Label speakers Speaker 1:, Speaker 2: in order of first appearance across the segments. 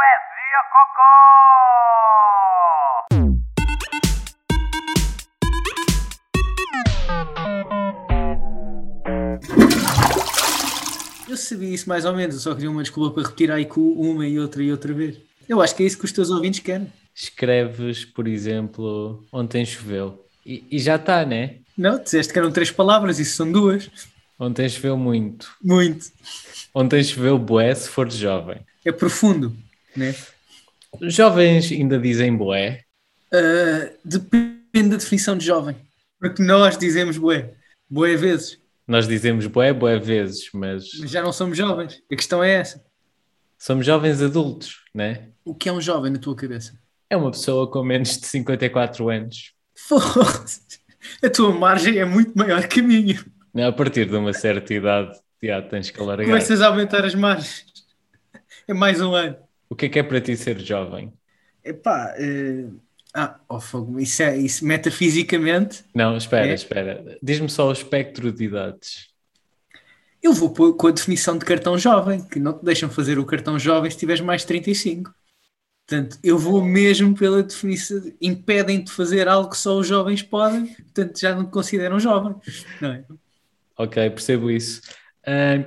Speaker 1: Poesia Cocó!
Speaker 2: Eu sabia isso mais ou menos, eu só queria uma desculpa para repetir a IQ uma e outra e outra vez. Eu acho que é isso que os teus ouvintes querem.
Speaker 3: Escreves, por exemplo, ontem choveu. E, e já está, né?
Speaker 2: Não, disseste que eram três palavras, isso são duas.
Speaker 3: Ontem choveu muito.
Speaker 2: Muito.
Speaker 3: Ontem choveu boé se for jovem.
Speaker 2: É profundo, né?
Speaker 3: Jovens ainda dizem boé.
Speaker 2: Ah, depende da definição de jovem. Porque nós dizemos bué, bué vezes,
Speaker 3: Nós dizemos boé, boé vezes, mas
Speaker 2: mas já não somos jovens. A questão é essa.
Speaker 3: somos jovens adultos, né?
Speaker 2: O que é um jovem na tua cabeça?
Speaker 3: É uma pessoa com menos de 54 anos.
Speaker 2: Foda-se. A tua margem é muito maior que a minha.
Speaker 3: A partir de uma certa idade, já tens que alargar.
Speaker 2: Começas a aumentar as margens. É mais um ano.
Speaker 3: O que é que é para ti ser jovem?
Speaker 2: Epá, eh, ah, oh, fogo, isso é isso metafisicamente.
Speaker 3: Não, espera,
Speaker 2: É?
Speaker 3: espera. Diz-me só o espectro de idades.
Speaker 2: Eu vou pôr com a definição de cartão jovem, que não te deixam fazer o cartão jovem se tiveres mais de 35. Portanto, eu vou mesmo pela definição. Impedem-te de fazer algo que só os jovens podem, portanto, já não te consideram jovem. Não é?
Speaker 3: Ok, percebo isso. Ah,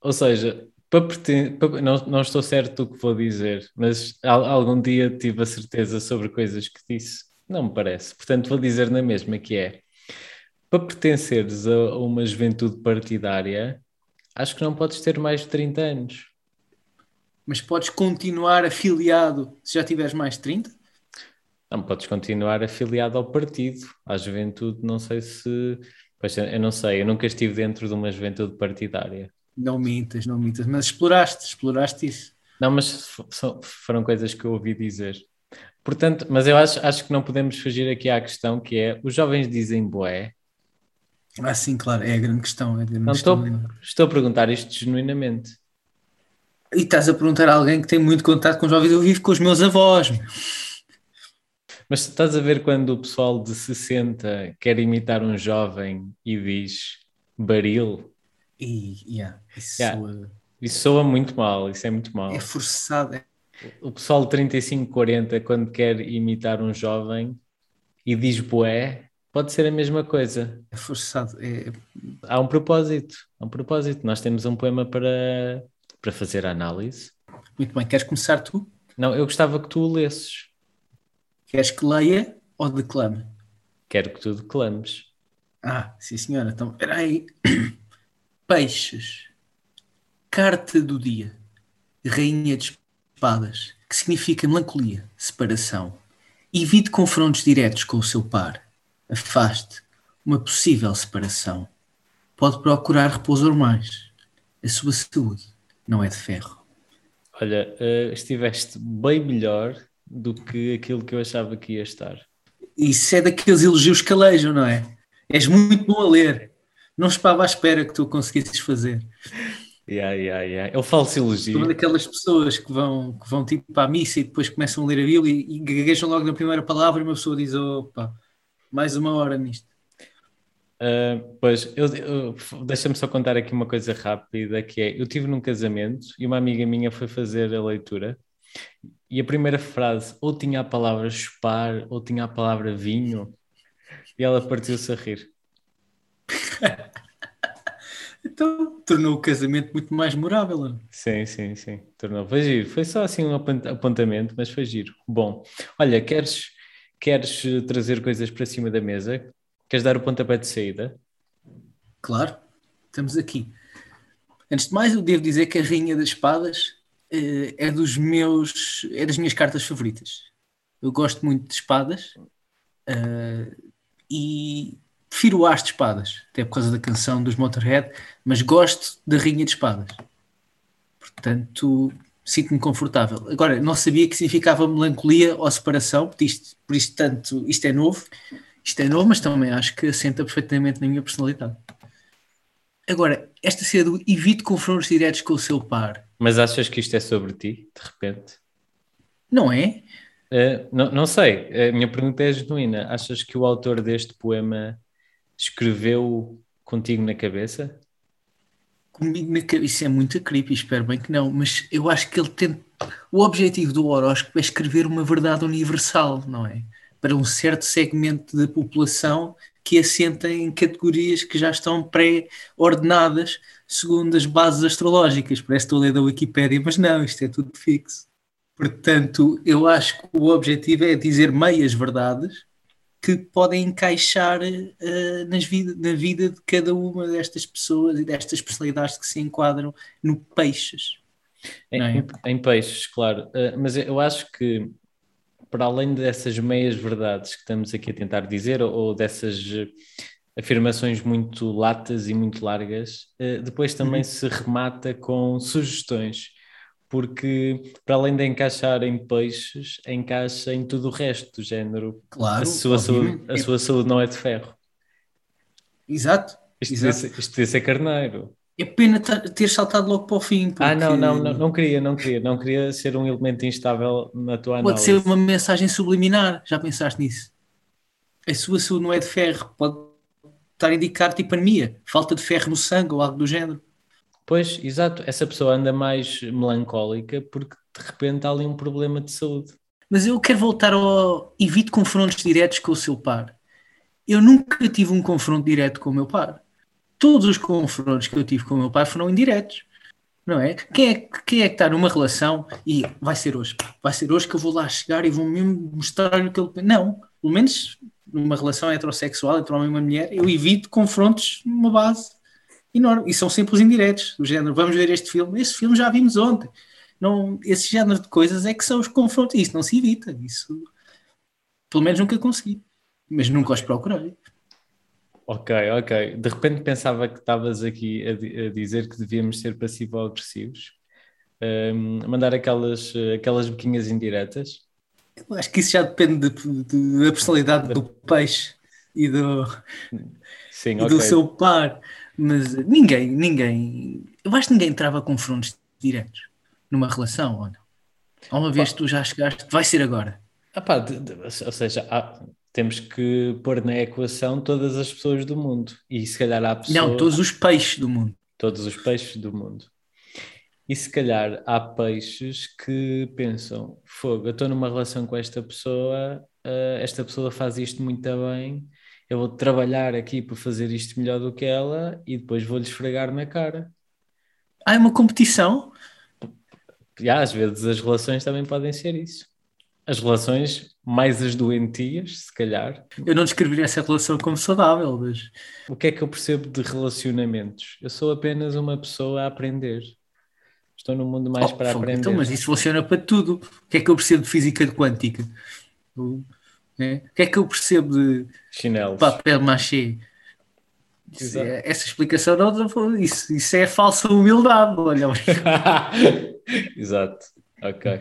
Speaker 3: ou seja, para para- não, não estou certo do que vou dizer, mas al- algum dia tive a certeza sobre coisas que disse. Não me parece. Portanto, vou dizer na mesma que é para pertenceres a, uma juventude partidária, acho que não podes ter mais de 30 anos.
Speaker 2: Mas podes continuar afiliado se já tiveres mais de 30?
Speaker 3: Não podes continuar afiliado ao partido, à juventude, não sei se. Pois, eu não sei, eu nunca estive dentro de uma juventude partidária.
Speaker 2: Não mintas, não mintas. Mas exploraste, exploraste isso.
Speaker 3: Não, mas foram coisas que eu ouvi dizer. Portanto, mas eu acho, acho que não podemos fugir aqui à questão que é: os jovens dizem boé.
Speaker 2: Ah, sim, claro, é a grande questão. É a grande
Speaker 3: Não
Speaker 2: questão.
Speaker 3: estou, estou a perguntar isto genuinamente.
Speaker 2: E estás a perguntar a alguém que tem muito contato com jovens. Eu vivo com os meus avós. meu.
Speaker 3: Mas estás a ver quando o pessoal de 60 quer imitar um jovem e diz baril?
Speaker 2: E, yeah, isso
Speaker 3: Yeah.
Speaker 2: soa-
Speaker 3: Isso soa muito mal, isso é muito mal.
Speaker 2: é forçado. é-
Speaker 3: O pessoal de 35, 40, quando quer imitar um jovem e diz boé, pode ser a mesma coisa.
Speaker 2: É forçado. É,
Speaker 3: Há um propósito, há um propósito. Nós temos um poema para, para fazer a análise.
Speaker 2: Muito bem. Queres começar tu?
Speaker 3: Não, eu gostava que tu o lesses.
Speaker 2: Queres que leia ou declame?
Speaker 3: Quero que tu declames.
Speaker 2: Ah, sim senhora. Então, espera aí. Peixes. Carta do dia. Rainha de espadas. Que significa melancolia, separação. Evite confrontos diretos com o seu par. Afaste uma possível separação. Pode procurar repouso mais. A sua saúde não é de ferro.
Speaker 3: Olha, eh, estiveste bem melhor do que aquilo que eu achava que ia estar.
Speaker 2: Isso é daqueles elogios que calejam, não é? És muito bom a ler. Não estava à espera que tu o conseguisses fazer.
Speaker 3: Yeah, yeah, yeah. Ele falso
Speaker 2: Sou uma
Speaker 3: elogio.
Speaker 2: daquelas pessoas que vão, que vão tipo para a missa e depois começam a ler a Bíblia e, e gaguejam logo na primeira palavra e uma pessoa diz: opa, mais uma hora nisto.
Speaker 3: Ah, pois, eu, eu- deixa-me só contar aqui uma coisa rápida, que é, eu tive num casamento e uma amiga minha foi fazer a leitura e a primeira frase ou tinha a palavra chupar ou tinha a palavra vinho e ela partiu-se a rir.
Speaker 2: Então tornou o casamento muito mais memorável. não é?
Speaker 3: Sim, sim, sim, tornou. Foi giro, foi só assim um apont- apontamento, mas foi giro. Bom, olha, queres, queres eh, trazer coisas para cima da mesa? Queres dar o pontapé de saída?
Speaker 2: Claro, estamos aqui. Antes de mais, eu devo dizer que a Rainha das Espadas eh, é dos meus, é das minhas cartas favoritas. Eu gosto muito de espadas eh, e prefiro o As de Espadas, até por causa da canção dos Motorhead, mas gosto da Rainha de Espadas. Portanto, sinto-me confortável. Agora, não sabia que significava melancolia ou separação, por isto, por isto, tanto, isto é novo, isto é novo, mas também acho que assenta perfeitamente na minha personalidade. Agora, esta cena do evite confrontos diretos com o seu par,
Speaker 3: Mas achas que isto é sobre ti, de repente?
Speaker 2: não é?
Speaker 3: Eh, não, não sei, a minha pergunta é genuína. Achas que o autor deste poema escreveu contigo na cabeça?
Speaker 2: comigo na cabeça, é muito creepy, espero bem que não, mas eu acho que ele tem. O objetivo do horóscopo é escrever uma verdade universal, não é? Para um certo segmento da população que assenta em categorias que já estão pré-ordenadas segundo as bases astrológicas. Parece que estou a ler da Wikipédia, mas não, isto é tudo fixo. Portanto, eu acho que o objetivo é dizer meias verdades que podem encaixar uh, nas vida, na vida de cada uma destas pessoas e destas personalidades que se enquadram no peixes.
Speaker 3: Em, é? em peixes, claro. Uh, mas eu acho que, para além dessas meias verdades que estamos aqui a tentar dizer, ou, ou dessas afirmações muito latas e muito largas, uh, depois também uhum. se remata com sugestões porque para além de encaixar em peixes, encaixa em tudo o resto do género.
Speaker 2: Claro.
Speaker 3: A sua, saúde, a sua saúde não é de ferro.
Speaker 2: Exato.
Speaker 3: Isto,
Speaker 2: exato.
Speaker 3: Devia, isto devia ser carneiro.
Speaker 2: É pena ter saltado logo para o fim. Porque...
Speaker 3: Ah, não, não, não, não queria, não queria, não queria ser um elemento instável na tua
Speaker 2: pode
Speaker 3: análise.
Speaker 2: Pode ser uma mensagem subliminar, já pensaste nisso? A sua saúde não é de ferro, pode estar a indicar tipo anemia, falta de ferro no sangue ou algo do género.
Speaker 3: Pois, exato, essa pessoa anda mais melancólica porque de repente há ali um problema de saúde.
Speaker 2: Mas eu quero voltar ao. Evite confrontos diretos com o seu par. Eu nunca tive um confronto direto com o meu par. Todos os confrontos que eu tive com o meu pai foram indiretos. Não é? Quem é, quem é que está numa relação e vai ser hoje? Vai ser hoje que eu vou lá chegar e vou mesmo mostrar o que ele. Não, pelo menos numa relação heterossexual entre homem e uma mulher, eu evito confrontos numa base enorme. E são sempre os indiretos, do género, vamos ver este filme, esse filme já vimos ontem. Não, esse género de coisas é que são os confrontos. Isso não se evita. Isso, pelo menos nunca consegui. Mas nunca os procurei.
Speaker 3: Ok, ok. De repente pensava que estavas aqui a, a, dizer que devíamos ser passivo-agressivos. Um, mandar aquelas, aquelas boquinhas indiretas.
Speaker 2: Eu acho que isso já depende de, de, da personalidade do peixe e do, Sim, okay. do seu par. Mas ninguém, ninguém. Eu acho que ninguém trava confrontos diretos numa relação, ou não? Há uma vez que tu já chegaste, vai ser agora.
Speaker 3: Ah, pá, de, de, ou seja, há, temos que pôr na equação todas as pessoas do mundo. E se calhar há pessoas.
Speaker 2: Não, todos os peixes do mundo.
Speaker 3: Todos os peixes do mundo. E se calhar há peixes que pensam: fogo, eu estou numa relação com esta pessoa, uh, esta pessoa faz isto muito bem, eu vou trabalhar aqui para fazer isto melhor do que ela e depois vou-lhe esfregar na cara.
Speaker 2: Ah, é uma competição?
Speaker 3: E às vezes as relações também podem ser isso. As relações, mais as doentias, se calhar.
Speaker 2: Eu não descreveria essa relação como saudável, mas.
Speaker 3: O que é que eu percebo de relacionamentos? Eu sou apenas uma pessoa a aprender. Estou no mundo mais oh, para aprender.
Speaker 2: Então, mas isso funciona para tudo. O que é que eu percebo de física quântica? É? O que é que eu percebo de
Speaker 3: Chinelos.
Speaker 2: papel machê? É, essa explicação não, isso, isso é falsa humildade, olha.
Speaker 3: Exato, ok.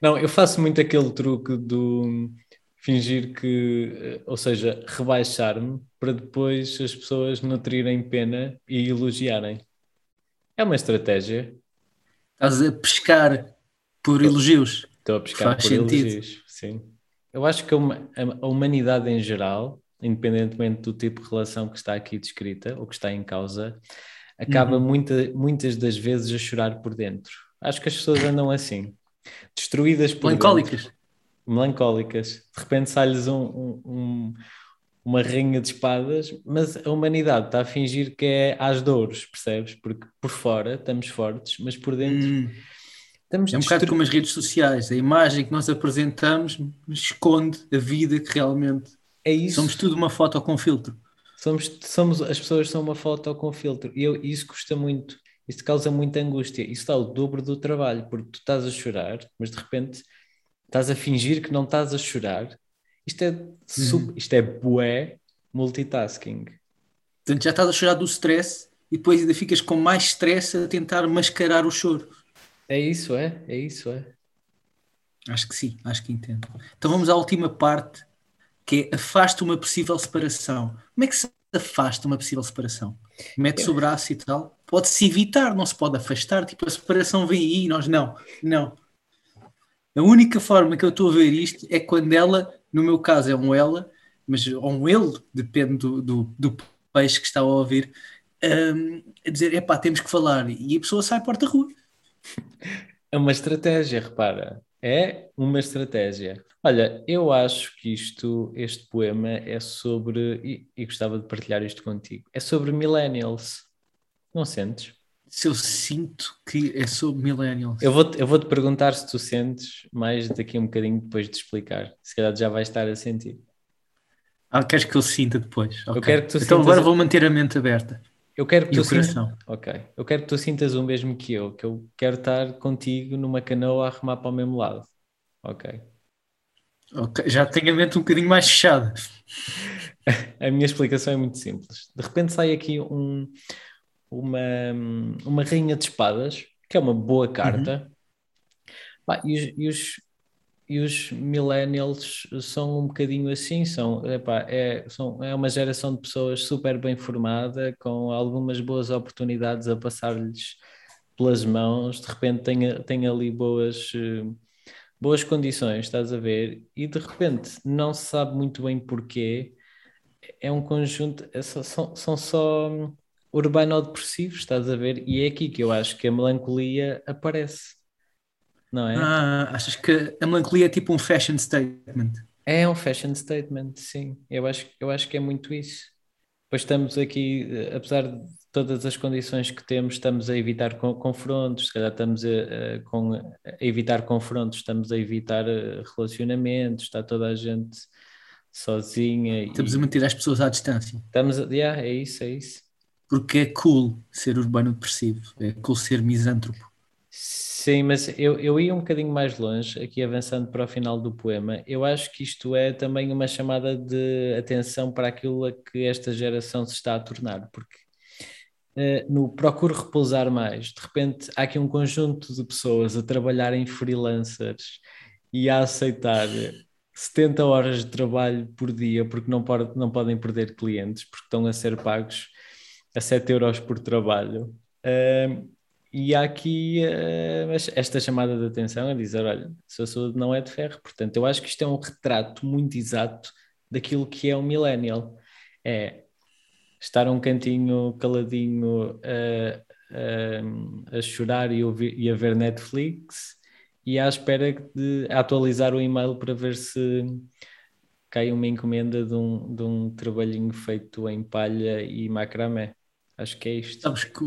Speaker 3: Não, eu faço muito aquele truque do fingir que, ou seja, rebaixar-me para depois as pessoas nutrirem pena e elogiarem. É uma estratégia.
Speaker 2: Estás a pescar por elogios.
Speaker 3: Estou a pescar Faz por sentido. elogios, sim. Eu acho que a humanidade em geral, independentemente do tipo de relação que está aqui descrita ou que está em causa, acaba uhum. muita, muitas das vezes a chorar por dentro. Acho que as pessoas andam assim, destruídas por
Speaker 2: Melancólicas.
Speaker 3: Dentro, melancólicas. De repente sai-lhes um, um, um, uma rinha de espadas, mas a humanidade está a fingir que é às dores, percebes? Porque por fora estamos fortes, mas por dentro. Uhum
Speaker 2: Estamos é um bocado como as redes sociais, a imagem que nós apresentamos esconde a vida que realmente
Speaker 3: é isso.
Speaker 2: Somos tudo uma foto com filtro.
Speaker 3: Somos, somos, as pessoas são uma foto com filtro e eu, isso custa muito, isso causa muita angústia. Isso dá o dobro do trabalho, porque tu estás a chorar, mas de repente estás a fingir que não estás a chorar. Isto é, sub, uhum. isto é bué multitasking.
Speaker 2: Portanto, já estás a chorar do stress e depois ainda ficas com mais stress a tentar mascarar o choro.
Speaker 3: É isso, é? É isso, é?
Speaker 2: Acho que sim, acho que entendo. Então vamos à última parte, que é afasta uma possível separação. Como é que se afasta uma possível separação? Mete-se o braço e tal. Pode-se evitar, não se pode afastar. Tipo, a separação vem aí e nós não. Não. A única forma que eu estou a ver isto é quando ela, no meu caso é um ela, mas ou um ele, depende do, do, do peixe que está a ouvir, um, a dizer, epá, temos que falar, e a pessoa sai porta-rua.
Speaker 3: É uma estratégia, repara. É uma estratégia. Olha, eu acho que isto, este poema é sobre, e, e gostava de partilhar isto contigo, é sobre millennials. Não sentes?
Speaker 2: Se eu sinto que é sobre millennials.
Speaker 3: Eu vou-te eu vou -te perguntar se tu sentes mais daqui a um bocadinho depois de explicar. Se calhar já vais estar a sentir.
Speaker 2: Ah, queres que eu sinta depois?
Speaker 3: Okay. Eu quero que tu
Speaker 2: então agora vou manter a mente aberta.
Speaker 3: Eu quero que e tu sintas... Ok. Eu quero que tu sintas o mesmo que eu, que eu quero estar contigo numa canoa a remar para o mesmo lado. Ok.
Speaker 2: Ok, já tenho a mente um bocadinho mais fechada.
Speaker 3: a minha explicação é muito simples. De repente sai aqui um, uma, uma rainha de espadas, que é uma boa carta. Uhum. Bah, e, os, e, os, e os millennials são um bocadinho assim, são, epá, é, são, é uma geração de pessoas super bem formada, com algumas boas oportunidades a passar-lhes pelas mãos, de repente tem, tem ali boas, boas condições, estás a ver, e de repente não se sabe muito bem porquê, é um conjunto, é só, são, são só urbano-depressivos, estás a ver, e é aqui que eu acho que a melancolia aparece não é?
Speaker 2: Ah, achas que a melancolia é tipo um fashion statement?
Speaker 3: É um fashion statement, sim. Eu acho, eu acho que é muito isso. Pois estamos aqui, eh, apesar de todas as condições que temos, estamos a evitar confrontos, se calhar estamos a, a, a evitar confrontos, estamos a evitar eh, relacionamentos, está toda a gente sozinha.
Speaker 2: Estamos e... a manter as pessoas à distância.
Speaker 3: Estamos a... yeah, é isso, é isso.
Speaker 2: Porque é cool ser urbano depressivo, é cool ser misântropo.
Speaker 3: Sim, mas eu, eu ia um bocadinho mais longe, aqui avançando para o final do poema. Eu acho que isto é também uma chamada de atenção para aquilo a que esta geração se está a tornar, porque uh, no procuro repousar mais, de repente há aqui um conjunto de pessoas a trabalhar em freelancers e a aceitar 70 horas de trabalho por dia porque não, pode, não podem perder clientes, porque estão a ser pagos a 7 euros por trabalho. Uh, e há aqui uh, esta chamada de atenção a dizer: olha, sua saúde não é de ferro. Portanto, eu acho que isto é um retrato muito exato daquilo que é o millennial. É estar um cantinho caladinho uh, uh, a chorar e, ouvir, e a ver Netflix e à espera de atualizar o e-mail para ver se cai uma encomenda de um, de um trabalhinho feito em palha e macramé. Acho que é isto.
Speaker 2: Sabes que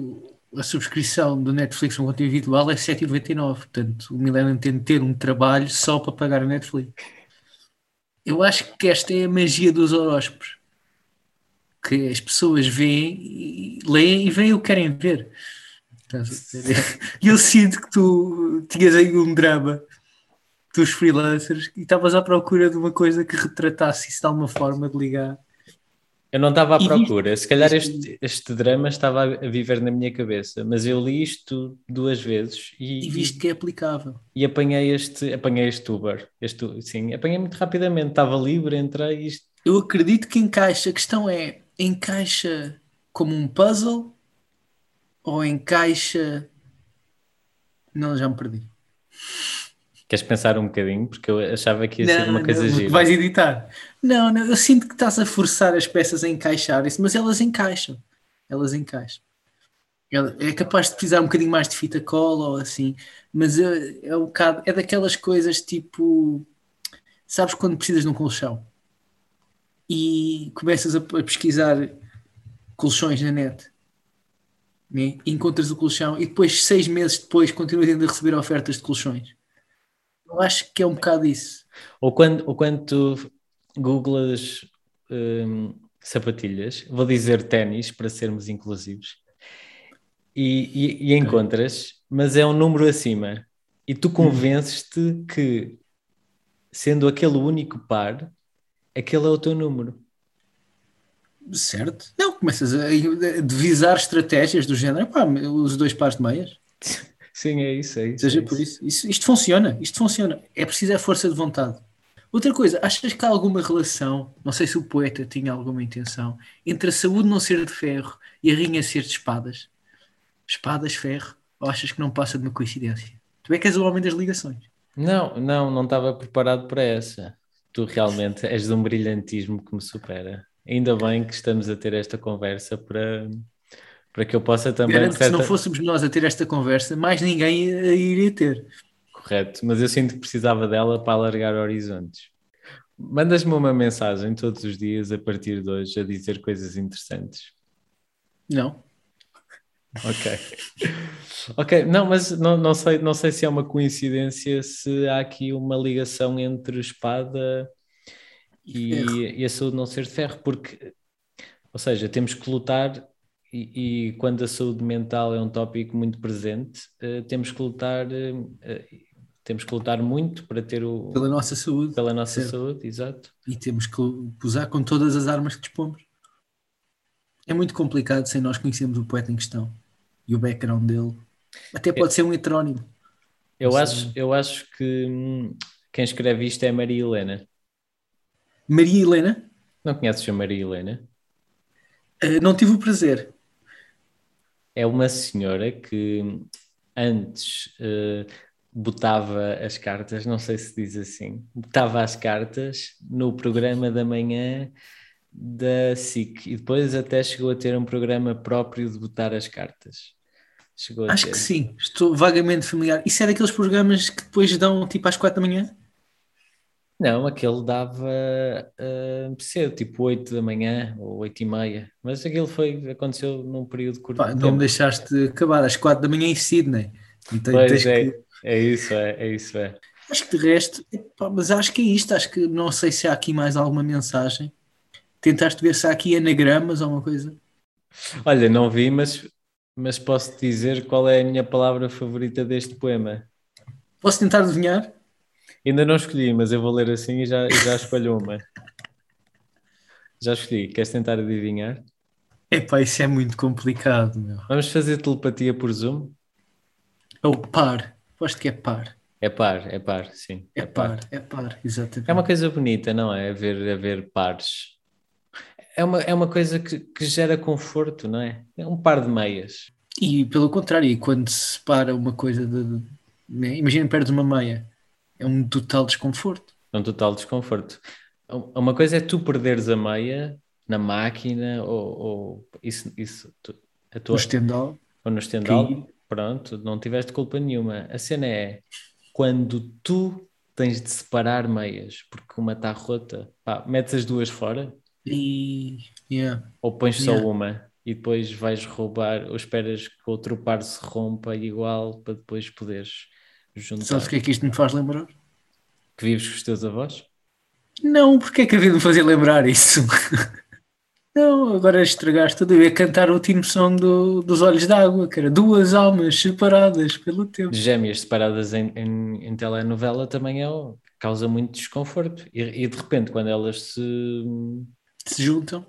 Speaker 2: a subscrição do Netflix no conteúdo individual é 7,99. Portanto, o Millennium tem de ter um trabalho só para pagar a Netflix. Eu acho que esta é a magia dos horóscopos. Que as pessoas veem, leem e veem o que querem ver. E eu sinto que tu tinhas aí um drama dos freelancers e estavas à procura de uma coisa que retratasse isso de alguma forma de ligar
Speaker 3: eu não estava à procura, se calhar este, este drama estava a viver na minha cabeça, mas eu li isto duas vezes e,
Speaker 2: e viste que é aplicável.
Speaker 3: E apanhei este, apanhei este Uber, este, sim, apanhei muito rapidamente, estava livre, entrei isto.
Speaker 2: Eu acredito que encaixa, a questão é, encaixa como um puzzle ou encaixa. Não, já me perdi.
Speaker 3: Queres pensar um bocadinho? Porque eu achava que ia não, ser uma coisa
Speaker 2: não,
Speaker 3: gira.
Speaker 2: Vais editar. Não, não, eu sinto que estás a forçar as peças a encaixarem-se, mas elas encaixam. Elas encaixam. É capaz de precisar um bocadinho mais de fita cola ou assim, mas é, é um bocado, é daquelas coisas tipo, sabes quando precisas de um colchão e começas a, a pesquisar colchões na net, né? encontras o colchão e depois, seis meses depois, continuas ainda a receber ofertas de colchões eu acho que é um bocado isso.
Speaker 3: Ou quando, ou quando tu googlas um, sapatilhas, vou dizer ténis para sermos inclusivos, e, e, e encontras, mas é um número acima, e tu convences-te que, sendo aquele único par, aquele é o teu número.
Speaker 2: Certo? Não, começas a divisar estratégias do género, pá, os dois pares de meias.
Speaker 3: Sim, é isso, é isso.
Speaker 2: Seja
Speaker 3: é
Speaker 2: por isso. isso. Isto funciona, isto funciona. É preciso a força de vontade. Outra coisa, achas que há alguma relação, não sei se o poeta tinha alguma intenção, entre a saúde não ser de ferro e a rinha ser de espadas? Espadas, ferro? Ou achas que não passa de uma coincidência? Tu é que és o homem das ligações.
Speaker 3: Não, não, não estava preparado para essa. Tu realmente és de um brilhantismo que me supera. Ainda bem que estamos a ter esta conversa para, para que eu possa também.
Speaker 2: Garanto que se
Speaker 3: certa-
Speaker 2: não fôssemos nós a ter esta conversa, mais ninguém a iria ter.
Speaker 3: Correto, mas eu sinto que precisava dela para alargar horizontes. Mandas-me uma mensagem todos os dias a partir de hoje a dizer coisas interessantes.
Speaker 2: Não.
Speaker 3: Ok. Ok, não, mas não, não, sei, não sei se é uma coincidência se há aqui uma ligação entre espada e,
Speaker 2: Ferro.
Speaker 3: e a saúde não ser de ferro, porque, ou seja, temos que lutar e, e quando a saúde mental é um tópico muito presente, eh, temos que lutar, eh, temos que lutar muito para ter o
Speaker 2: Pela nossa saúde.
Speaker 3: pela nossa
Speaker 2: certo.
Speaker 3: saúde, exato.
Speaker 2: E temos que usar com todas as armas que dispomos. É muito complicado sem nós conhecermos o poeta em questão e o background dele. Até pode ser um heterónimo.
Speaker 3: Eu acho, eu acho que hum, quem escreve isto é Maria Helena.
Speaker 2: Maria Helena,
Speaker 3: Não conheces a Maria Helena?
Speaker 2: eh, não tive o prazer.
Speaker 3: É uma senhora que antes eh, botava as cartas, não sei se diz assim, botava as cartas no programa da manhã da SIC e depois até chegou a ter um programa próprio de botar as cartas. Chegou
Speaker 2: Acho que sim, estou vagamente familiar. Isso é daqueles programas que depois dão tipo às quatro da manhã?
Speaker 3: Não, aquele dava ah, cedo, tipo 8 da manhã ou 8 e meia, mas aquilo foi, aconteceu num período curto
Speaker 2: Pá, não
Speaker 3: tempo.
Speaker 2: me deixaste acabar às quatro da manhã em Sydney. Então,
Speaker 3: Pois é,
Speaker 2: que-
Speaker 3: é isso, é, é isso, é.
Speaker 2: Acho que de resto, epá, mas acho que é isto. Acho que não sei se há aqui mais alguma mensagem. Tentaste ver se há aqui anagramas ou alguma coisa.
Speaker 3: Olha, não vi, mas, mas posso te dizer qual é a minha palavra favorita deste poema.
Speaker 2: Posso tentar adivinhar?
Speaker 3: Ainda não escolhi, mas eu vou ler assim e já, já escolho uma. Já escolhi. Queres tentar adivinhar?
Speaker 2: Epá, isso é muito complicado, meu.
Speaker 3: Vamos fazer telepatia por Zoom?
Speaker 2: É o par. Aposto que é par.
Speaker 3: É par, é par, sim.
Speaker 2: É par, é par, exatamente.
Speaker 3: É uma coisa bonita, não é? Haver, haver pares. É uma, é uma coisa que, que gera conforto, não é? É um par de meias.
Speaker 2: E pelo contrário, quando se separa uma coisa de. de- né? Imagina perdes uma meia. É um total desconforto.
Speaker 3: É um total desconforto. Uma coisa é tu perderes a meia na máquina ou, ou isso, isso tu- a tua,
Speaker 2: O estendal.
Speaker 3: ou no estendal,
Speaker 2: cair.
Speaker 3: pronto, não tiveste culpa nenhuma. A cena é quando tu tens de separar meias porque uma está rota, pá, metes as duas fora
Speaker 2: E. Yeah.
Speaker 3: ou pões só
Speaker 2: Yeah.
Speaker 3: uma e depois vais roubar ou esperas que outro par se rompa igual para depois poderes juntar.
Speaker 2: Sabes o que é que isto me faz lembrar?
Speaker 3: Que vives com os teus avós?
Speaker 2: Não, porque é que havia de me fazer lembrar isso? Não, agora estragaste tudo. Eu ia cantar o último som do, dos Olhos d'Água, que era duas almas separadas pelo tempo.
Speaker 3: Gêmeas separadas em, em, em telenovela também é, causa muito desconforto. E, e de repente, quando elas se.
Speaker 2: Se juntam.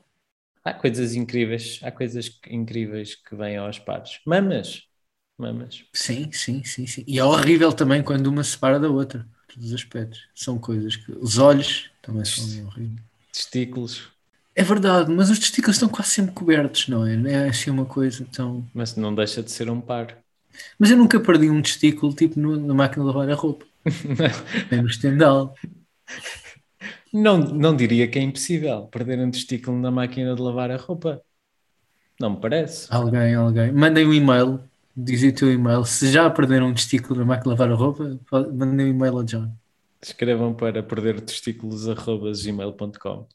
Speaker 3: Há coisas incríveis, há coisas incríveis que vêm aos pares. Mamas,
Speaker 2: Sim, sim, sim, sim. E é horrível também quando uma se separa da outra. Todos os aspectos. São coisas que. Os olhos também são horríveis.
Speaker 3: testículos,
Speaker 2: É verdade, mas os testículos estão quase sempre cobertos, não é? É assim uma coisa tão.
Speaker 3: mas não deixa de ser um par.
Speaker 2: Mas eu nunca perdi um testículo tipo no- na máquina de lavar a roupa. Nem no estendal.
Speaker 3: Não, não diria que é impossível perder um testículo na máquina de lavar a roupa. Não me parece.
Speaker 2: Alguém, alguém. Mandem um e-mail. Dizem o teu e-mail. Se já perderam um testículo na máquina de lavar a roupa, mandem um e-mail ao John.
Speaker 3: Escrevam para perder testículos.gmail.com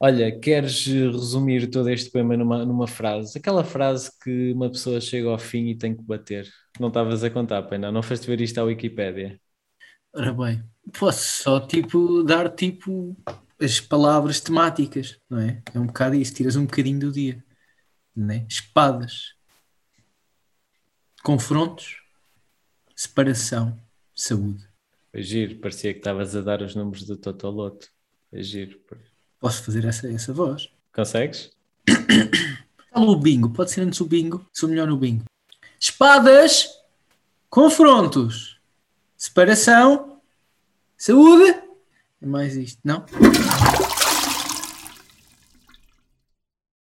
Speaker 3: Olha, queres resumir todo este poema numa, numa frase? Aquela frase que uma pessoa chega ao fim e tem que bater. Não estavas a contar, pena, não foste ver isto à Wikipédia.
Speaker 2: Ora bem, posso só tipo dar tipo as palavras temáticas, não é? É um bocado isso, tiras um bocadinho do dia, não é? Espadas, confrontos, separação, saúde.
Speaker 3: Foi giro, parecia que estavas a dar os números do Totoloto. Foi giro.
Speaker 2: Posso fazer essa, essa voz?
Speaker 3: Consegues?
Speaker 2: Fala o bingo, pode ser antes o bingo, sou melhor no bingo. Espadas, confrontos, separação, saúde. É mais isto, não?